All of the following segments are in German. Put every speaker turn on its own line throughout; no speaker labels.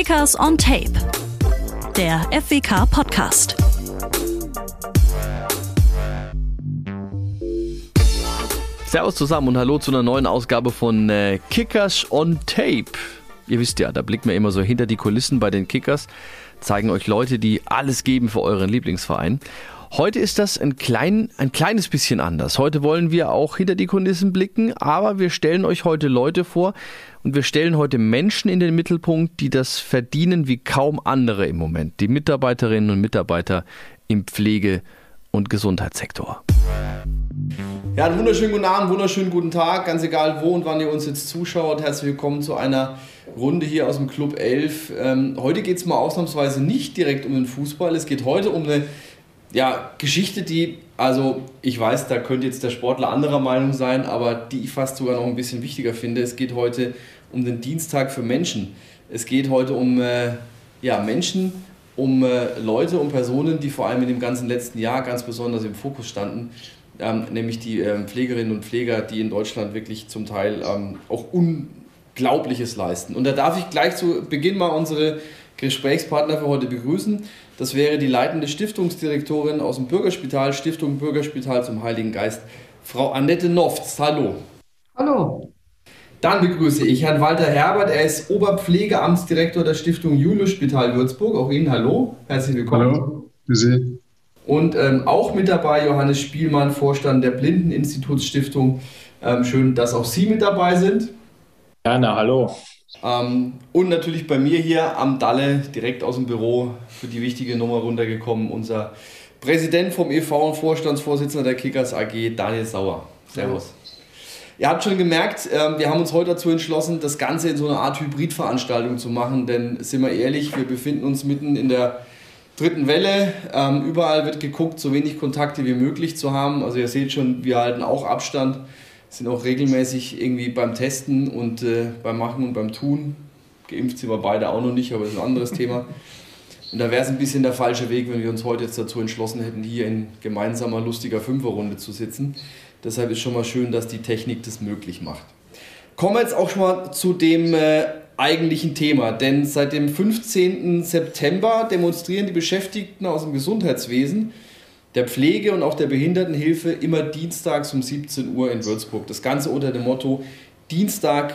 Kickers on Tape, der FWK Podcast.
Servus zusammen und hallo zu einer neuen Ausgabe von äh, Kickers on Tape. Ihr wisst ja, da blicken wir immer so hinter die Kulissen bei den Kickers, zeigen euch Leute, die alles geben für euren Lieblingsverein. Heute ist das ein, klein, ein kleines bisschen anders. Heute wollen wir auch hinter die Kulissen blicken, aber wir stellen euch heute Leute vor und wir stellen heute Menschen in den Mittelpunkt, die das verdienen wie kaum andere im Moment. Die Mitarbeiterinnen und Mitarbeiter im Pflege- und Gesundheitssektor.
Ja, einen wunderschönen guten Abend, wunderschönen guten Tag, ganz egal wo und wann ihr uns jetzt zuschaut. Herzlich willkommen zu einer Runde hier aus dem Club 11. Ähm, heute geht es mal ausnahmsweise nicht direkt um den Fußball, es geht heute um eine ja, Geschichte, die, also ich weiß, da könnte jetzt der Sportler anderer Meinung sein, aber die ich fast sogar noch ein bisschen wichtiger finde. Es geht heute um den Dienstag für Menschen. Es geht heute um äh, ja, Menschen, um äh, Leute, um Personen, die vor allem in dem ganzen letzten Jahr ganz besonders im Fokus standen. Ähm, nämlich die ähm, Pflegerinnen und Pfleger, die in Deutschland wirklich zum Teil ähm, auch Unglaubliches leisten. Und da darf ich gleich zu Beginn mal unsere Gesprächspartner für heute begrüßen. Das wäre die leitende Stiftungsdirektorin aus dem Bürgerspital, Stiftung Bürgerspital zum Heiligen Geist, Frau Annette Nofts. Hallo.
Hallo.
Dann begrüße ich Herrn Walter Herbert. Er ist Oberpflegeamtsdirektor der Stiftung Julius Spital Würzburg. Auch Ihnen hallo. Herzlich willkommen.
Hallo. Grüße.
Und ähm, auch mit dabei Johannes Spielmann, Vorstand der Blindeninstitutsstiftung. Ähm, schön, dass auch Sie mit dabei sind.
Gerne, hallo.
Ähm, und natürlich bei mir hier am Dalle, direkt aus dem Büro, für die wichtige Nummer runtergekommen, unser Präsident vom EV und Vorstandsvorsitzender der Kickers AG, Daniel Sauer. Servus. Ihr habt schon gemerkt, äh, wir haben uns heute dazu entschlossen, das Ganze in so einer Art Hybridveranstaltung zu machen, denn sind wir ehrlich, wir befinden uns mitten in der dritten Welle. Ähm, überall wird geguckt, so wenig Kontakte wie möglich zu haben. Also ihr seht schon, wir halten auch Abstand sind auch regelmäßig irgendwie beim Testen und äh, beim Machen und beim Tun. Geimpft sind wir beide auch noch nicht, aber das ist ein anderes Thema. Und da wäre es ein bisschen der falsche Weg, wenn wir uns heute jetzt dazu entschlossen hätten, hier in gemeinsamer lustiger Fünferrunde zu sitzen. Deshalb ist schon mal schön, dass die Technik das möglich macht. Kommen wir jetzt auch schon mal zu dem äh, eigentlichen Thema, denn seit dem 15. September demonstrieren die Beschäftigten aus dem Gesundheitswesen der Pflege und auch der Behindertenhilfe immer dienstags um 17 Uhr in Würzburg. Das Ganze unter dem Motto Dienstag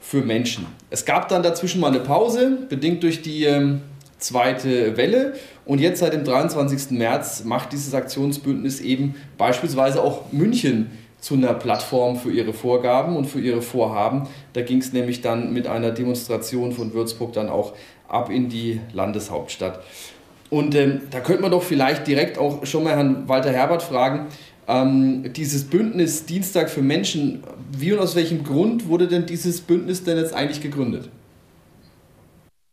für Menschen. Es gab dann dazwischen mal eine Pause, bedingt durch die ähm, zweite Welle. Und jetzt seit dem 23. März macht dieses Aktionsbündnis eben beispielsweise auch München zu einer Plattform für ihre Vorgaben und für ihre Vorhaben. Da ging es nämlich dann mit einer Demonstration von Würzburg dann auch ab in die Landeshauptstadt. Und ähm, da könnte man doch vielleicht direkt auch schon mal Herrn Walter Herbert fragen, ähm, dieses Bündnis Dienstag für Menschen, wie und aus welchem Grund wurde denn dieses Bündnis denn jetzt eigentlich gegründet?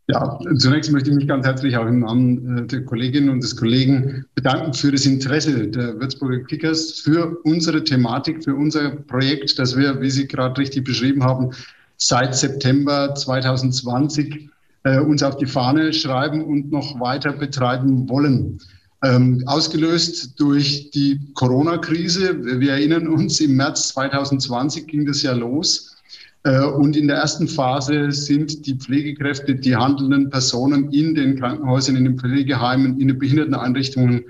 Ja, zunächst möchte ich mich ganz herzlich auch im Namen äh, der Kolleginnen und des Kollegen bedanken für das Interesse der Würzburger Kickers für unsere Thematik, für unser Projekt, das wir, wie Sie gerade richtig beschrieben haben, seit September 2020 äh, uns auf die Fahne schreiben und noch weiter betreiben wollen. Ähm, ausgelöst durch die Corona-Krise. Wir erinnern uns, im März 2020 ging das ja los. Äh, und in der ersten Phase sind die Pflegekräfte, die handelnden Personen in den Krankenhäusern, in den Pflegeheimen, in den Behinderteneinrichtungen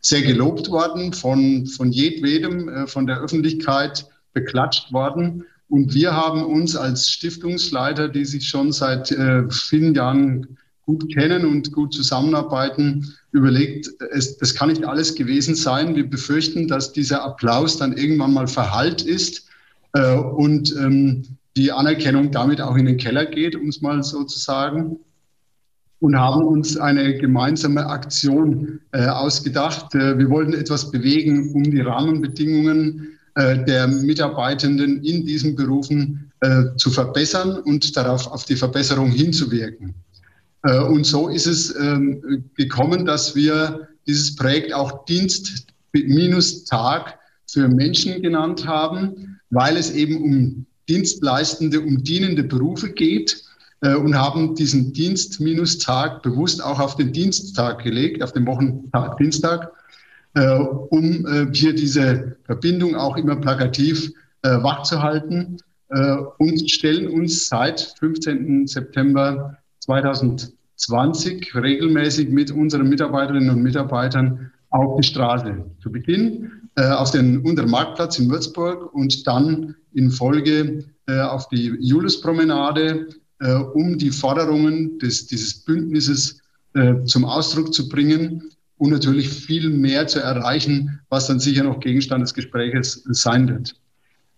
sehr gelobt worden, von, von jedwedem, äh, von der Öffentlichkeit beklatscht worden. Und wir haben uns als Stiftungsleiter, die sich schon seit äh, vielen Jahren gut kennen und gut zusammenarbeiten, überlegt, es, das kann nicht alles gewesen sein. Wir befürchten, dass dieser Applaus dann irgendwann mal verhallt ist äh, und ähm, die Anerkennung damit auch in den Keller geht, um es mal so zu sagen. Und haben uns eine gemeinsame Aktion äh, ausgedacht. Äh, wir wollten etwas bewegen, um die Rahmenbedingungen der Mitarbeitenden in diesen Berufen äh, zu verbessern und darauf auf die Verbesserung hinzuwirken. Äh, und so ist es ähm, gekommen, dass wir dieses Projekt auch Dienst minus Tag für Menschen genannt haben, weil es eben um dienstleistende, um dienende Berufe geht und haben diesen Dienst minus Tag bewusst auch auf den Diensttag gelegt, auf den Wochentag Dienstag, äh, um äh, hier diese Verbindung auch immer plakativ äh, wachzuhalten und stellen uns seit 15. September 2020 regelmäßig mit unseren Mitarbeiterinnen und Mitarbeitern auf die Straße. Zu Beginn äh, auf den Untermarktplatz in Würzburg und dann in Folge äh, auf die Juliuspromenade, äh, um die Forderungen des, dieses Bündnisses äh, zum Ausdruck zu bringen und natürlich viel mehr zu erreichen, was dann sicher noch Gegenstand des Gespräches sein wird.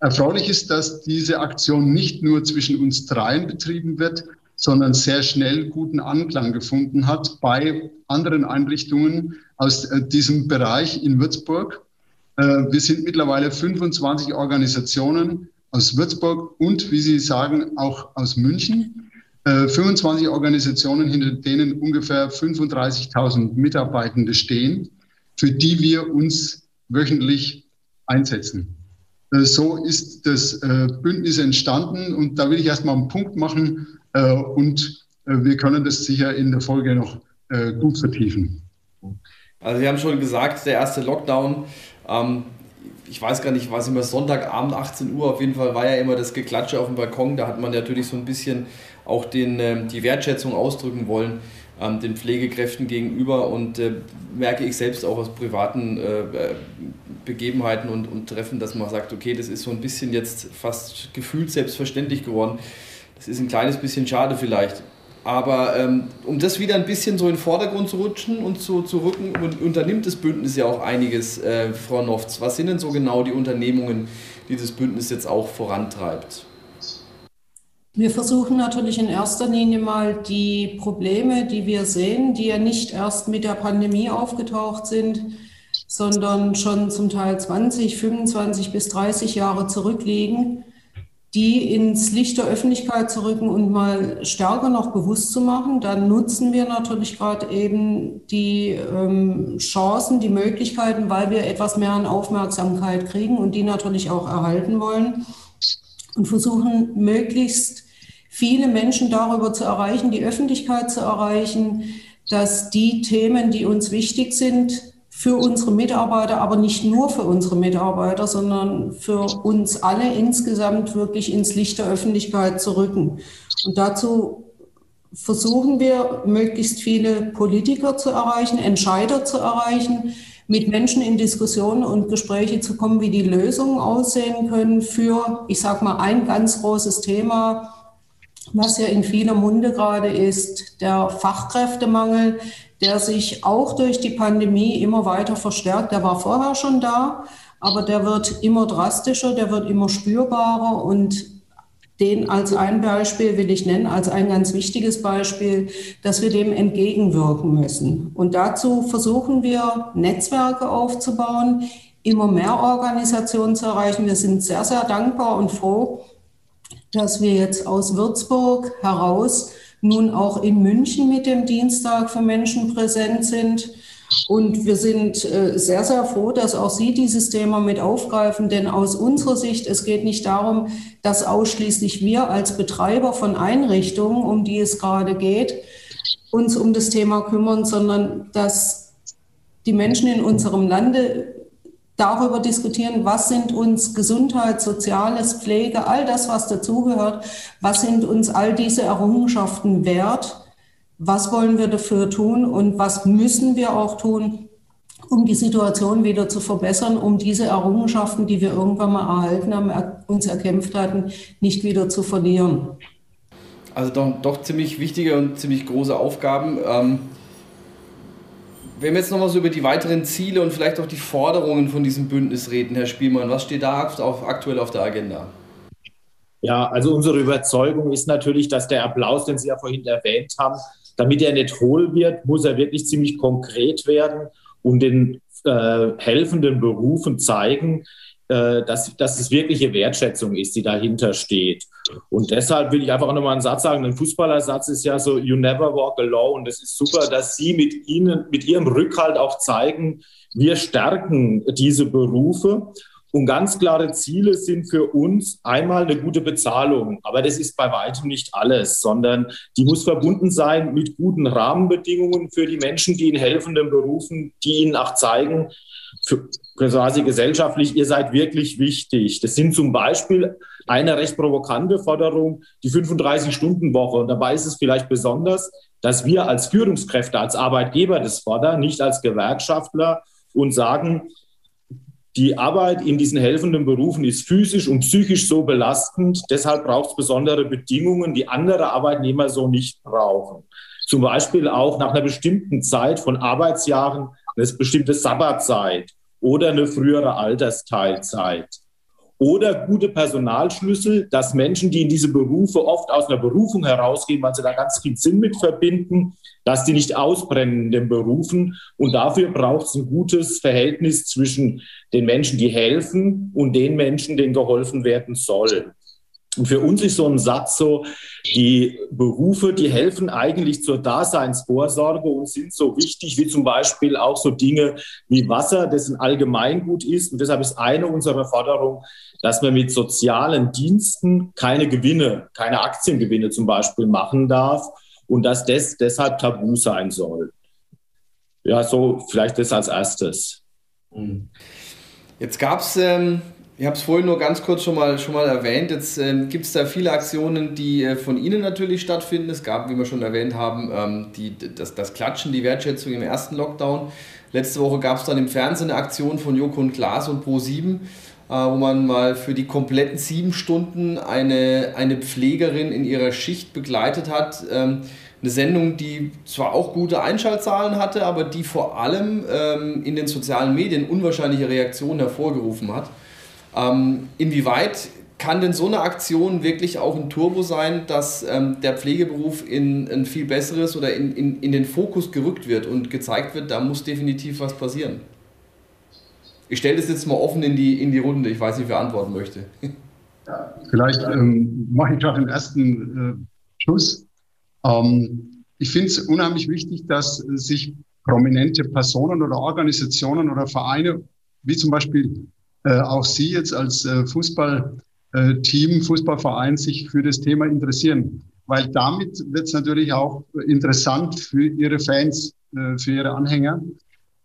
Erfreulich ist, dass diese Aktion nicht nur zwischen uns dreien betrieben wird, sondern sehr schnell guten Anklang gefunden hat bei anderen Einrichtungen aus äh, diesem Bereich in Würzburg. Äh, wir sind mittlerweile 25 Organisationen aus Würzburg und, wie Sie sagen, auch aus München. 25 äh, Organisationen, hinter denen ungefähr 35.000 Mitarbeitende stehen, für die wir uns wöchentlich einsetzen. So ist das Bündnis entstanden und da will ich erstmal einen Punkt machen und wir können das sicher in der Folge noch gut vertiefen.
Also Sie haben schon gesagt, der erste Lockdown, ähm, ich weiß gar nicht, war es immer Sonntagabend 18 Uhr, auf jeden Fall war ja immer das Geklatsche auf dem Balkon, da hat man natürlich so ein bisschen auch den, äh, die Wertschätzung ausdrücken wollen ähm, den Pflegekräften gegenüber und äh, merke ich selbst auch aus privaten äh, äh, Begebenheiten und, und Treffen, dass man sagt, okay, das ist so ein bisschen jetzt fast gefühlt selbstverständlich geworden. Das ist ein kleines bisschen schade vielleicht. Aber ähm, um das wieder ein bisschen so in den Vordergrund zu rutschen und zu, zu rücken, unternimmt das Bündnis ja auch einiges, äh, Frau Nofz. Was sind denn so genau die Unternehmungen, die das Bündnis jetzt auch vorantreibt?
Wir versuchen natürlich in erster Linie mal die Probleme, die wir sehen, die ja nicht erst mit der Pandemie aufgetaucht sind, sondern schon zum Teil 20, 25 bis 30 Jahre zurückliegen, die ins Licht der Öffentlichkeit zu rücken und mal stärker noch bewusst zu machen. Dann nutzen wir natürlich gerade eben die ähm, Chancen, die Möglichkeiten, weil wir etwas mehr an Aufmerksamkeit kriegen und die natürlich auch erhalten wollen und versuchen möglichst viele Menschen darüber zu erreichen, die Öffentlichkeit zu erreichen, dass die Themen, die uns wichtig sind, für unsere Mitarbeiter, aber nicht nur für unsere Mitarbeiter, sondern für uns alle insgesamt wirklich ins Licht der Öffentlichkeit zu rücken. Und dazu versuchen wir, möglichst viele Politiker zu erreichen, Entscheider zu erreichen, mit Menschen in Diskussionen und Gespräche zu kommen, wie die Lösungen aussehen können für, ich sage mal, ein ganz großes Thema, was ja in vieler Munde gerade ist, der Fachkräftemangel, der sich auch durch die Pandemie immer weiter verstärkt. Der war vorher schon da, aber der wird immer drastischer, der wird immer spürbarer und den als ein Beispiel will ich nennen, als ein ganz wichtiges Beispiel, dass wir dem entgegenwirken müssen. Und dazu versuchen wir, Netzwerke aufzubauen, immer mehr Organisationen zu erreichen. Wir sind sehr, sehr dankbar und froh, dass wir jetzt aus Würzburg heraus nun auch in München mit dem Dienstag für Menschen präsent sind. Und wir sind äh, sehr, sehr froh, dass auch Sie dieses Thema mit aufgreifen, denn aus unserer Sicht, es geht nicht darum, dass ausschließlich wir als Betreiber von Einrichtungen, um die es gerade geht, uns um das Thema kümmern, sondern dass die Menschen in unserem Lande darüber diskutieren, was sind uns Gesundheit, Soziales, Pflege, all das, was dazugehört, was sind uns all diese Errungenschaften wert, was wollen wir dafür tun und was müssen wir auch tun, um die Situation wieder zu verbessern, um diese Errungenschaften, die wir irgendwann mal erhalten haben, uns erkämpft hatten, nicht wieder zu verlieren.
Also doch, doch ziemlich wichtige und ziemlich große Aufgaben. Ähm wenn wir jetzt nochmal so über die weiteren Ziele und vielleicht auch die Forderungen von diesem Bündnis reden, Herr Spielmann, was steht da aktuell auf der Agenda?
Ja, also unsere Überzeugung ist natürlich, dass der Applaus, den Sie ja vorhin erwähnt haben, damit er nicht hohl wird, muss er wirklich ziemlich konkret werden und den äh, helfenden Berufen zeigen, äh, dass, dass es wirkliche Wertschätzung ist, die dahinter steht. Und deshalb will ich einfach auch nochmal einen Satz sagen. Ein Fußballersatz ist ja so, you never walk alone. Das ist super, dass Sie mit Ihnen, mit Ihrem Rückhalt auch zeigen, wir stärken diese Berufe. Und ganz klare Ziele sind für uns einmal eine gute Bezahlung. Aber das ist bei weitem nicht alles, sondern die muss verbunden sein mit guten Rahmenbedingungen für die Menschen, die in helfenden Berufen, die ihnen auch zeigen, für, quasi gesellschaftlich, ihr seid wirklich wichtig. Das sind zum Beispiel eine recht provokante Forderung, die 35-Stunden-Woche. Und dabei ist es vielleicht besonders, dass wir als Führungskräfte, als Arbeitgeber das fordern, nicht als Gewerkschaftler und sagen, die Arbeit in diesen helfenden Berufen ist physisch und psychisch so belastend. Deshalb braucht es besondere Bedingungen, die andere Arbeitnehmer so nicht brauchen. Zum Beispiel auch nach einer bestimmten Zeit von Arbeitsjahren eine bestimmte Sabbatzeit oder eine frühere Altersteilzeit oder gute Personalschlüssel, dass Menschen, die in diese Berufe oft aus einer Berufung herausgehen, weil sie da ganz viel Sinn mit verbinden, dass die nicht ausbrennen in den Berufen. Und dafür braucht es ein gutes Verhältnis zwischen den Menschen, die helfen und den Menschen, denen geholfen werden soll. Und für uns ist so ein Satz so, die Berufe, die helfen eigentlich zur Daseinsvorsorge und sind so wichtig wie zum Beispiel auch so Dinge wie Wasser, das ein Allgemeingut ist. Und deshalb ist eine unserer Forderungen, dass man mit sozialen Diensten keine Gewinne, keine Aktiengewinne zum Beispiel machen darf und dass das deshalb tabu sein soll. Ja, so vielleicht das als erstes.
Jetzt gab es ähm ich habe es vorhin nur ganz kurz schon mal, schon mal erwähnt. Jetzt ähm, gibt es da viele Aktionen, die äh, von Ihnen natürlich stattfinden. Es gab, wie wir schon erwähnt haben, ähm, die, das, das Klatschen, die Wertschätzung im ersten Lockdown. Letzte Woche gab es dann im Fernsehen eine Aktion von Joko und Klaas und Pro7, äh, wo man mal für die kompletten sieben Stunden eine, eine Pflegerin in ihrer Schicht begleitet hat. Ähm, eine Sendung, die zwar auch gute Einschaltzahlen hatte, aber die vor allem ähm, in den sozialen Medien unwahrscheinliche Reaktionen hervorgerufen hat. Ähm, inwieweit kann denn so eine Aktion wirklich auch ein Turbo sein, dass ähm, der Pflegeberuf in ein viel besseres oder in, in, in den Fokus gerückt wird und gezeigt wird, da muss definitiv was passieren? Ich stelle das jetzt mal offen in die, in die Runde. Ich weiß nicht, wer antworten möchte.
Vielleicht ähm, mache ich gerade den ersten äh, Schluss. Ähm, ich finde es unheimlich wichtig, dass sich prominente Personen oder Organisationen oder Vereine, wie zum Beispiel auch Sie jetzt als äh, Fußballteam, Fußballverein sich für das Thema interessieren. Weil damit wird es natürlich auch interessant für Ihre Fans, äh, für Ihre Anhänger.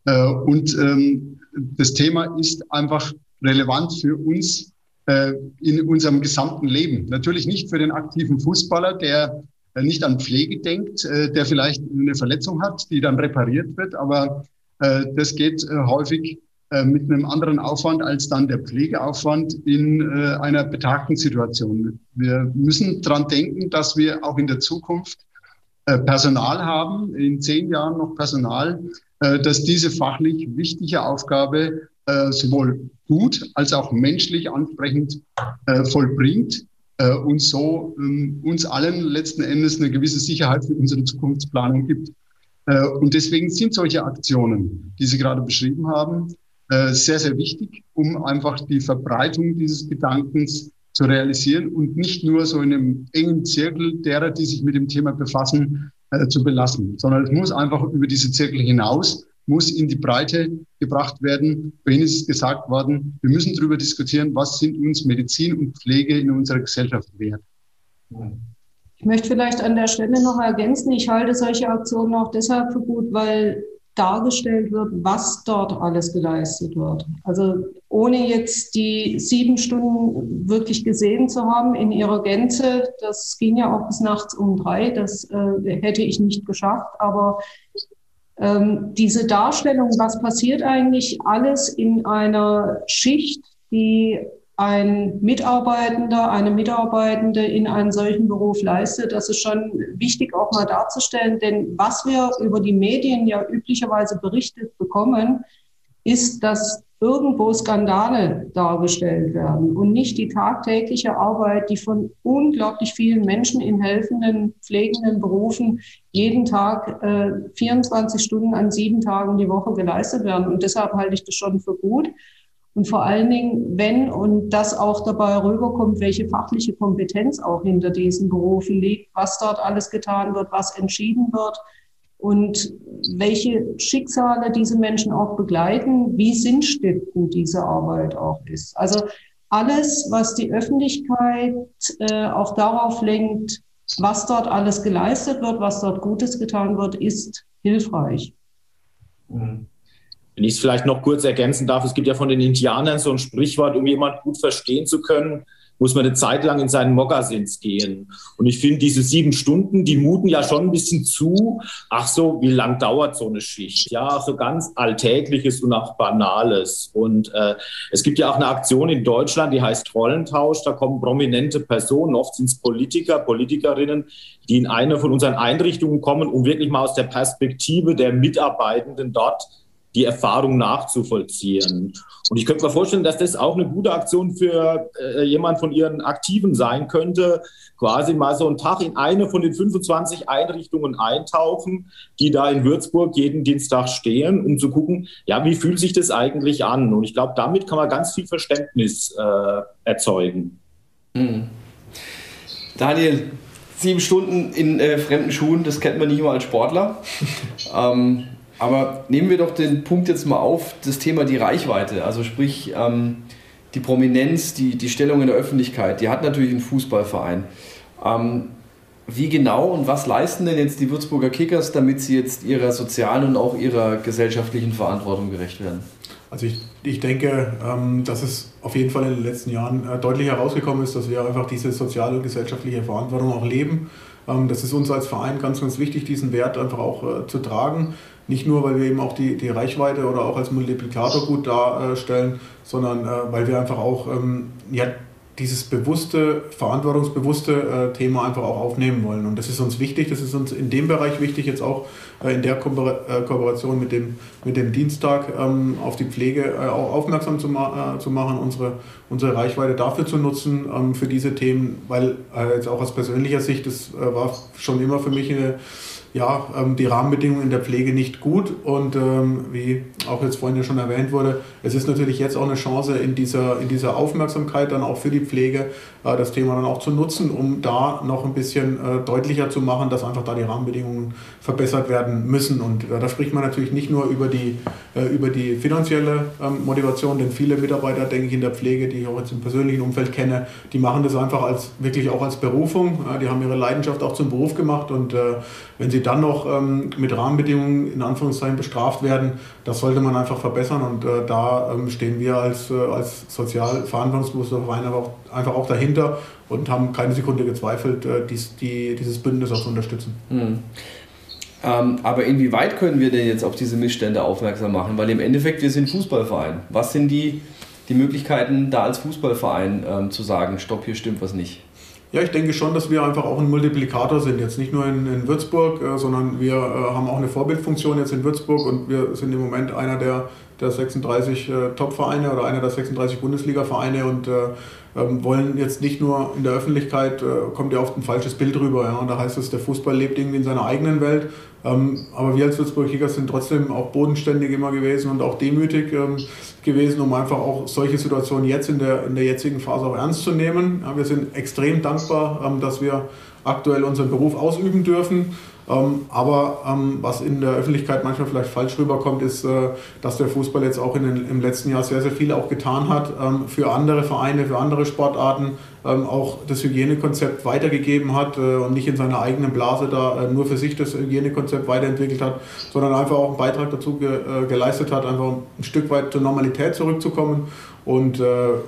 Äh, und ähm, das Thema ist einfach relevant für uns äh, in unserem gesamten Leben. Natürlich nicht für den aktiven Fußballer, der äh, nicht an Pflege denkt, äh, der vielleicht eine Verletzung hat, die dann repariert wird, aber äh, das geht äh, häufig äh, mit einem anderen Aufwand als dann der Pflegeaufwand in äh, einer betagten Situation. Wir müssen dran denken, dass wir auch in der Zukunft äh, Personal haben, in zehn Jahren noch Personal, äh, dass diese fachlich wichtige Aufgabe äh, sowohl gut als auch menschlich ansprechend äh, vollbringt äh, und so ähm, uns allen letzten Endes eine gewisse Sicherheit für unsere Zukunftsplanung gibt. Äh, und deswegen sind solche Aktionen, die Sie gerade beschrieben haben, äh, sehr, sehr wichtig, um einfach die Verbreitung dieses Gedankens zu realisieren und nicht nur so in einem engen Zirkel derer, die sich mit dem Thema befassen, äh, zu belassen, sondern es muss einfach über diese Zirkel hinaus, muss in die Breite gebracht werden. Vorhin ist gesagt worden, wir müssen darüber diskutieren, was sind uns Medizin und Pflege in unserer Gesellschaft wert.
Ich möchte vielleicht an der Stelle noch ergänzen, ich halte solche Aktionen auch deshalb für gut, weil dargestellt wird, was dort alles geleistet wird. Also ohne jetzt die sieben Stunden wirklich gesehen zu haben in ihrer Gänze, das ging ja auch bis nachts um drei, das äh, hätte ich nicht geschafft, aber ähm, diese Darstellung, was passiert eigentlich alles in einer Schicht, die ein Mitarbeitender, eine Mitarbeitende in einem solchen Beruf leistet. Das ist schon wichtig auch mal darzustellen, denn was wir über die Medien ja üblicherweise berichtet bekommen, ist, dass irgendwo Skandale dargestellt werden und nicht die tagtägliche Arbeit, die von unglaublich vielen Menschen in helfenden, pflegenden Berufen jeden Tag äh, 24 Stunden an sieben Tagen die Woche geleistet werden. Und deshalb halte ich das schon für gut. Und vor allen Dingen, wenn und das auch dabei rüberkommt, welche fachliche Kompetenz auch hinter diesen Berufen liegt, was dort alles getan wird, was entschieden wird und welche Schicksale diese Menschen auch begleiten, wie sinnstiftend diese Arbeit auch ist. Also alles, was die Öffentlichkeit äh, auch darauf lenkt, was dort alles geleistet wird, was dort Gutes getan wird, ist hilfreich.
Mhm. Wenn ich es vielleicht noch kurz ergänzen darf, es gibt ja von den Indianern so ein Sprichwort, um jemanden gut verstehen zu können, muss man eine Zeit lang in seinen Mokassins gehen. Und ich finde, diese sieben Stunden, die muten ja schon ein bisschen zu. Ach so, wie lang dauert so eine Schicht? Ja, so ganz Alltägliches und auch Banales. Und äh, es gibt ja auch eine Aktion in Deutschland, die heißt Rollentausch. Da kommen prominente Personen, oft sind es Politiker, Politikerinnen, die in eine von unseren Einrichtungen kommen, um wirklich mal aus der Perspektive der Mitarbeitenden dort die Erfahrung nachzuvollziehen. Und ich könnte mir vorstellen, dass das auch eine gute Aktion für äh, jemand von Ihren Aktiven sein könnte, quasi mal so einen Tag in eine von den 25 Einrichtungen eintauchen, die da in Würzburg jeden Dienstag stehen, um zu gucken, ja, wie fühlt sich das eigentlich an? Und ich glaube, damit kann man ganz viel Verständnis äh, erzeugen.
Mhm. Daniel, sieben Stunden in äh, fremden Schuhen, das kennt man nicht immer als Sportler. ähm, aber nehmen wir doch den Punkt jetzt mal auf, das Thema die Reichweite, also sprich ähm, die Prominenz, die, die Stellung in der Öffentlichkeit, die hat natürlich ein Fußballverein. Ähm, wie genau und was leisten denn jetzt die Würzburger Kickers, damit sie jetzt ihrer sozialen und auch ihrer gesellschaftlichen Verantwortung gerecht werden?
Also ich, ich denke, ähm, dass es auf jeden Fall in den letzten Jahren äh, deutlich herausgekommen ist, dass wir einfach diese soziale und gesellschaftliche Verantwortung auch leben. Ähm, das ist uns als Verein ganz, ganz wichtig, diesen Wert einfach auch äh, zu tragen. Nicht nur, weil wir eben auch die, die Reichweite oder auch als Multiplikator gut darstellen, sondern äh, weil wir einfach auch ähm, ja, dieses bewusste, verantwortungsbewusste äh, Thema einfach auch aufnehmen wollen. Und das ist uns wichtig, das ist uns in dem Bereich wichtig, jetzt auch in der äh, Kooperation mit dem, mit dem Dienstag ähm, auf die Pflege äh, auch aufmerksam zu, ma äh, zu machen, unsere, unsere Reichweite dafür zu nutzen, ähm, für diese Themen, weil äh, jetzt auch aus persönlicher Sicht, das war schon immer für mich eine ja, ähm, die Rahmenbedingungen in der Pflege nicht gut. Und wie auch jetzt vorhin ja schon erwähnt wurde, es ist natürlich jetzt auch eine Chance in dieser, in dieser Aufmerksamkeit dann auch für die Pflege, äh, das Thema dann auch zu nutzen, um da noch ein bisschen äh, deutlicher zu machen, dass einfach da die Rahmenbedingungen verbessert werden müssen. Und äh, da spricht man natürlich nicht nur über die, äh, über die finanzielle ähm, Motivation, denn viele Mitarbeiter, denke ich, in der Pflege, die ich auch jetzt im persönlichen Umfeld kenne, die machen das einfach als wirklich auch als Berufung. die haben ihre Leidenschaft auch zum Beruf gemacht und äh, wenn sie dann noch ähm, mit Rahmenbedingungen in Anführungszeichen bestraft werden, das sollte man einfach verbessern und da ähm, stehen wir als, als sozial verantwortungsbewusster Verein auch, einfach auch dahinter und haben keine Sekunde gezweifelt, dies, die, dieses Bündnis auch zu unterstützen.
Mhm. Ähm, aber inwieweit können wir denn jetzt auf diese Missstände aufmerksam machen? Weil im Endeffekt, wir sind Fußballverein. Was sind die, die Möglichkeiten, da als Fußballverein ähm, zu sagen, stopp, hier stimmt was nicht?
Ja, ich denke schon, dass wir einfach auch ein Multiplikator sind. Jetzt nicht nur in, in Würzburg, äh, sondern wir äh, haben auch eine Vorbildfunktion jetzt in Würzburg und wir sind im Moment einer der, der 36 äh, Top-Vereine oder einer der 36 Bundesliga-Vereine und äh, ähm, wollen jetzt nicht nur in der Öffentlichkeit, äh, kommt ja oft ein falsches Bild rüber. Ja? Und da heißt es, der Fußball lebt irgendwie in seiner eigenen Welt. Ähm, aber wir als Würzburg Kickers sind trotzdem auch bodenständig immer gewesen und auch demütig ähm, gewesen, um einfach auch solche Situationen jetzt in der, in der jetzigen Phase auch ernst zu nehmen. Ja, wir sind extrem dankbar, ähm, dass wir aktuell unseren Beruf ausüben dürfen. Ähm, aber ähm, was in der Öffentlichkeit manchmal vielleicht falsch rüberkommt, ist, äh, dass der Fußball jetzt auch in den, im letzten Jahr sehr, sehr viel auch getan hat ähm, für andere Vereine, für andere Sportarten, auch das Hygienekonzept weitergegeben hat äh, und nicht in seiner eigenen Blase da äh, nur für sich das Hygienekonzept weiterentwickelt hat, sondern einfach auch einen Beitrag dazu ge geleistet hat, einfach ein Stück weit zur Normalität zurückzukommen. Und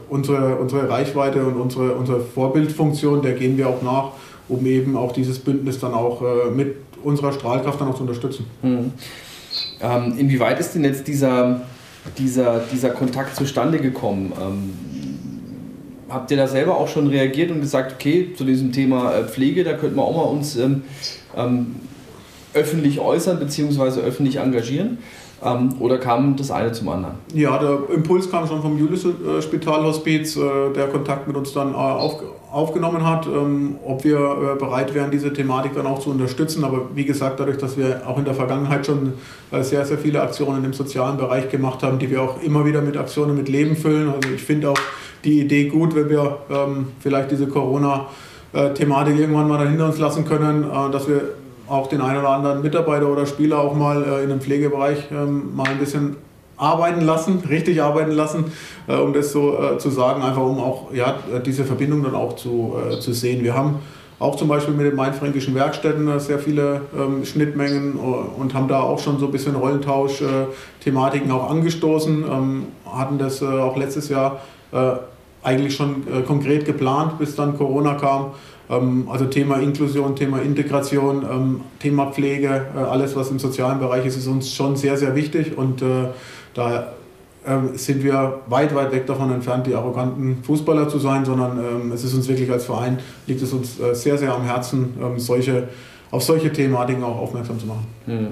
unsere, unsere Reichweite und unsere, unsere Vorbildfunktion, der gehen wir auch nach um eben auch dieses Bündnis dann auch äh, mit unserer Strahlkraft dann auch zu unterstützen.
Mhm. Ähm, inwieweit ist denn jetzt dieser, dieser, dieser Kontakt zustande gekommen? Ähm, habt ihr da selber auch schon reagiert und gesagt, okay, zu diesem Thema äh, Pflege, da könnten wir auch mal uns ähm, ähm, öffentlich äußern bzw. öffentlich engagieren? Ähm, oder kam das eine zum anderen?
Ja, der Impuls kam schon vom Julius äh, Spitalhospiz, äh, der Kontakt mit uns dann äh, auf, aufgenommen hat, ähm, ob wir äh, bereit wären, diese Thematik dann auch zu unterstützen. Aber wie gesagt, dadurch, dass wir auch in der Vergangenheit schon sehr, sehr viele Aktionen im sozialen Bereich gemacht haben, die wir auch immer wieder mit Aktionen mit Leben füllen. Also ich finde auch die Idee gut, wenn wir ähm, vielleicht diese Corona-Thematik irgendwann mal dahinter uns lassen können, dass wir auch den einen oder anderen Mitarbeiter oder Spieler auch mal äh, in dem Pflegebereich ähm, mal ein bisschen arbeiten lassen, richtig arbeiten lassen, äh, um das so äh, zu sagen, einfach um auch ja, diese Verbindung dann auch zu, äh, zu sehen. Wir haben auch zum Beispiel mit den mainfränkischen Werkstätten äh, sehr viele ähm, Schnittmengen äh, und haben da auch schon so ein bisschen Rollentausch-Thematiken auch angestoßen, ähm, hatten das auch letztes Jahr eigentlich schon konkret geplant, bis dann Corona kam. Ähm, also Thema Inklusion, Thema Integration, ähm, Thema Pflege, äh, alles was im sozialen Bereich ist, ist uns schon sehr, sehr wichtig und äh, da ähm, sind wir weit, weit weg davon entfernt, die arroganten Fußballer zu sein, sondern es ist uns wirklich als Verein, liegt es uns sehr, sehr am Herzen, solche, auf solche Thematiken auch aufmerksam zu machen. Mhm.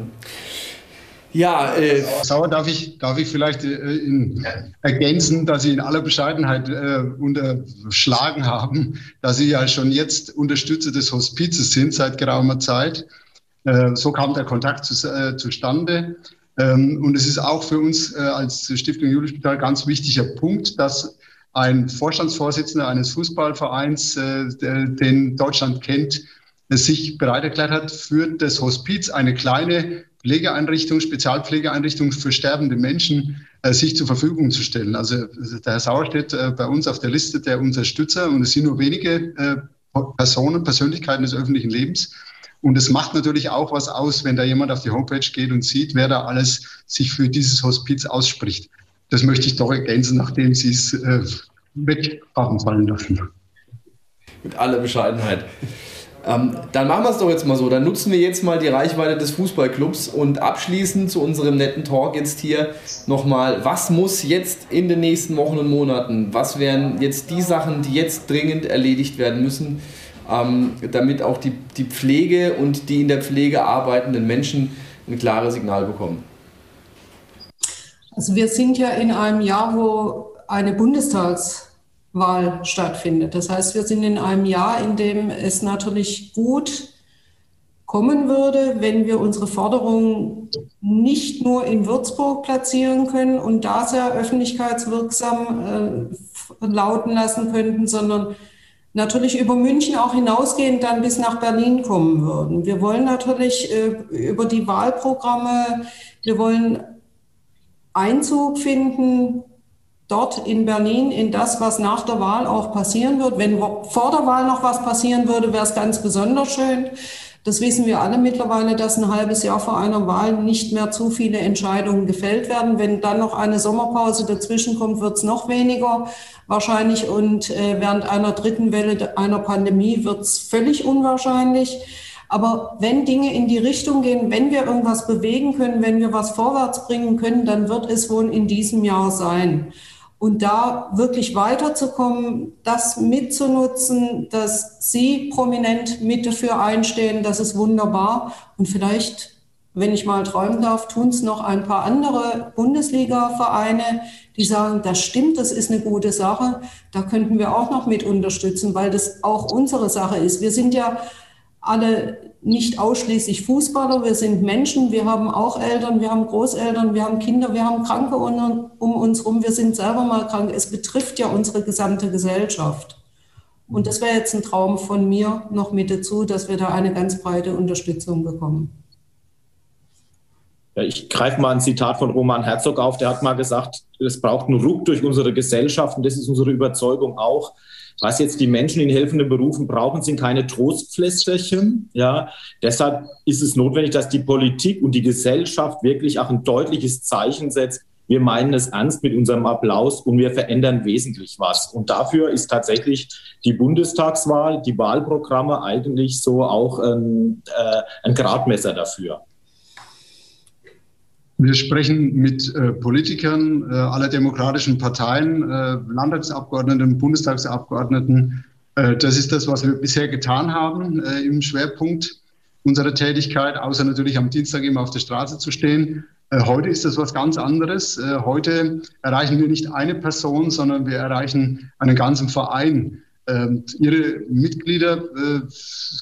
Ja, äh, Sauer, darf ich, darf ich vielleicht äh, in, ergänzen, dass Sie in aller Bescheidenheit äh, unterschlagen haben, dass Sie ja schon jetzt Unterstützer des Hospizes sind seit geraumer Zeit. Äh, so kam der Kontakt zu, äh, zustande. Ähm, und es ist auch für uns äh, als Stiftung Julispital ganz wichtiger Punkt, dass ein Vorstandsvorsitzender eines Fußballvereins, den Deutschland kennt, sich bereit erklärt hat, für das Hospiz eine kleine Pflegeeinrichtung, Spezialpflegeeinrichtung für sterbende Menschen äh, sich zur Verfügung zu stellen. Also der Herr Sauer steht äh, bei uns auf der Liste der Unterstützer und es sind nur wenige äh, Personen, Persönlichkeiten des öffentlichen Lebens. Und es macht natürlich auch was aus, wenn da jemand auf die Homepage geht und sieht, wer da alles sich für dieses Hospiz ausspricht. Das möchte ich doch ergänzen, nachdem Sie es äh, weg haben fallen lassen.
Mit aller Bescheidenheit. Ähm, dann machen wir es doch jetzt mal so. Dann nutzen wir jetzt mal die Reichweite des Fußballclubs und abschließend zu unserem netten Talk jetzt hier nochmal, was muss jetzt in den nächsten Wochen und Monaten, was wären jetzt die Sachen, die jetzt dringend erledigt werden müssen, ähm, damit auch die, die Pflege und die in der Pflege arbeitenden Menschen ein klares Signal bekommen?
Also wir sind ja in einem Jahr, wo eine Bundestags- Wahl stattfindet. Das heißt, wir sind in einem Jahr, in dem es natürlich gut kommen würde, wenn wir unsere Forderungen nicht nur in Würzburg platzieren können und da sehr öffentlichkeitswirksam äh, lauten lassen könnten, sondern natürlich über München auch hinausgehend dann bis nach Berlin kommen würden. Wir wollen natürlich äh, über die Wahlprogramme, wir wollen Einzug finden dort in Berlin in das, was nach der Wahl auch passieren wird. Wenn vor der Wahl noch was passieren würde, wäre es ganz besonders schön. Das wissen wir alle mittlerweile, dass ein halbes Jahr vor einer Wahl nicht mehr zu viele Entscheidungen gefällt werden. Wenn dann noch eine Sommerpause dazwischen kommt, wird es noch weniger wahrscheinlich. Und äh, während einer dritten Welle einer Pandemie wird es völlig unwahrscheinlich. Aber wenn Dinge in die Richtung gehen, wenn wir irgendwas bewegen können, wenn wir was vorwärts bringen können, dann wird es wohl in diesem Jahr sein. Und da wirklich weiterzukommen, das mitzunutzen, dass Sie prominent mit dafür einstehen, das ist wunderbar. Und vielleicht, wenn ich mal träumen darf, tun es noch ein paar andere Bundesliga-Vereine, die sagen, das stimmt, das ist eine gute Sache. Da könnten wir auch noch mit unterstützen, weil das auch unsere Sache ist. Wir sind ja alle nicht ausschließlich Fußballer, wir sind Menschen, wir haben auch Eltern, wir haben Großeltern, wir haben Kinder, wir haben Kranke um, uns herum, wir sind selber mal krank. Es betrifft ja unsere gesamte Gesellschaft. Und das wäre jetzt ein Traum von mir noch mit dazu, dass wir da eine ganz breite Unterstützung bekommen.
Ja, ich greife mal ein Zitat von Roman Herzog auf, der hat mal gesagt, es braucht einen Ruck durch unsere Gesellschaft. Und das ist unsere Überzeugung auch was jetzt die Menschen in helfenden Berufen brauchen, sind keine Trostpflästerchen. Ja, deshalb ist es notwendig, dass die Politik und die Gesellschaft wirklich auch ein deutliches Zeichen setzt. Wir meinen es ernst mit unserem Applaus und wir verändern wesentlich was. Und dafür ist tatsächlich die Bundestagswahl, die Wahlprogramme eigentlich so auch ein, äh, ein Gradmesser dafür.
Wir sprechen mit äh, Politikern äh, aller demokratischen Parteien, äh, Landtagsabgeordneten, Bundestagsabgeordneten. Äh, das ist das, was wir bisher getan haben äh, im Schwerpunkt unserer Tätigkeit, außer natürlich am Dienstag immer auf der Straße zu stehen. Äh, heute ist das was ganz anderes. heute erreichen wir nicht eine Person, sondern wir erreichen einen ganzen Verein. Ähm, ihre Mitglieder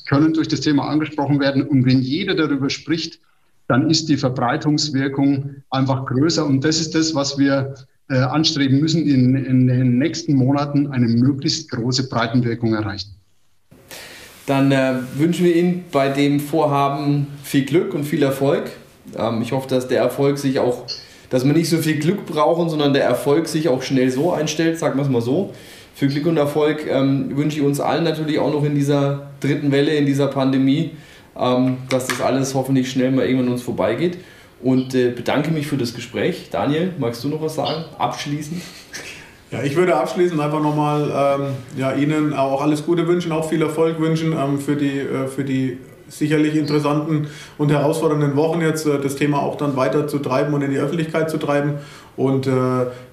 können durch das Thema angesprochen werden. Und wenn jeder darüber spricht, dann ist die Verbreitungswirkung einfach größer. Und das ist das, was wir äh, anstreben müssen, in, in den nächsten Monaten eine möglichst große Breitenwirkung erreichen.
Dann äh, wünschen wir Ihnen bei dem Vorhaben viel Glück und viel Erfolg. Ähm, ich hoffe, dass der Erfolg sich auch, dass wir nicht so viel Glück brauchen, sondern der Erfolg sich auch schnell so einstellt, sagen wir es mal so. Für Glück und Erfolg ähm, wünsche ich uns allen natürlich auch noch in dieser dritten Welle, in dieser Pandemie ähm, dass das alles hoffentlich schnell mal irgendwann uns vorbeigeht. Und äh, bedanke mich für das Gespräch. Daniel, magst du noch was sagen? Abschließend?
Ja, ich würde abschließend einfach nochmal ähm, ja, Ihnen auch alles Gute wünschen, auch viel Erfolg wünschen ähm, für, die, äh, für die sicherlich interessanten und herausfordernden Wochen jetzt äh, das Thema auch dann weiter zu treiben und in die Öffentlichkeit zu treiben. Und äh,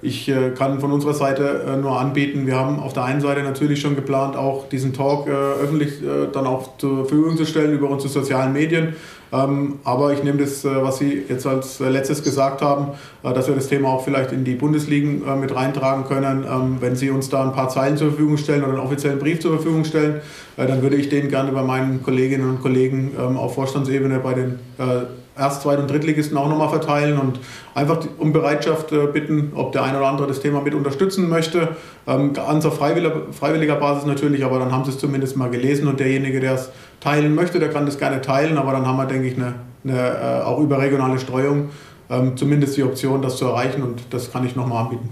ich äh, kann von unserer Seite nur anbieten, wir haben auf der einen Seite natürlich schon geplant, auch diesen Talk öffentlich dann auch zur Verfügung zu stellen über unsere sozialen Medien. Ähm, aber ich nehme das, was Sie jetzt als letztes gesagt haben, dass wir das Thema auch vielleicht in die Bundesligen mit reintragen können. Ähm, wenn Sie uns da ein paar Zeilen zur Verfügung stellen oder einen offiziellen Brief zur Verfügung stellen, dann würde ich den gerne bei meinen Kolleginnen und Kollegen ähm, auf Vorstandsebene bei den Erst-, Zweit- und Drittligisten auch nochmal verteilen und einfach um Bereitschaft äh, bitten, ob der eine oder andere das Thema mit unterstützen möchte. Ähm, ganz auf freiwilliger, freiwilliger Basis natürlich, aber dann haben sie es zumindest mal gelesen und derjenige, der es teilen möchte, der kann das gerne teilen, aber dann haben wir, denke ich, eine, eine äh, auch überregionale Streuung, ähm, zumindest die Option, das zu erreichen und das kann ich nochmal anbieten.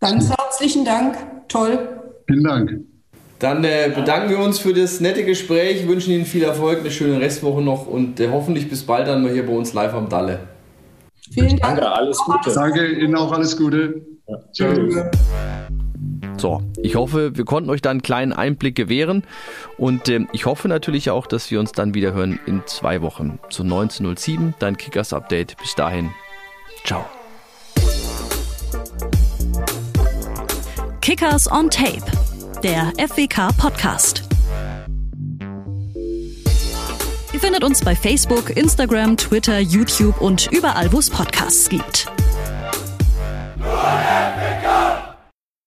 Ganz herzlichen Dank, toll.
Vielen Dank.
Dann äh, bedanken wir uns für das nette Gespräch, wünschen Ihnen viel Erfolg, eine schöne Restwoche noch und äh, hoffentlich bis bald dann mal hier bei uns live am Dalle.
Vielen Dank. Danke, alles Gute.
Danke Ihnen auch alles Gute. Ja. Tschüss.
So, ich hoffe, wir konnten euch da einen kleinen Einblick gewähren und äh, ich hoffe natürlich auch, dass wir uns dann wieder hören in zwei Wochen zu 19.07, dein Kickers Update. Bis dahin, ciao.
Kickers on Tape der FWK Podcast. Ihr findet uns bei Facebook, Instagram, Twitter, YouTube und überall, wo es Podcasts gibt.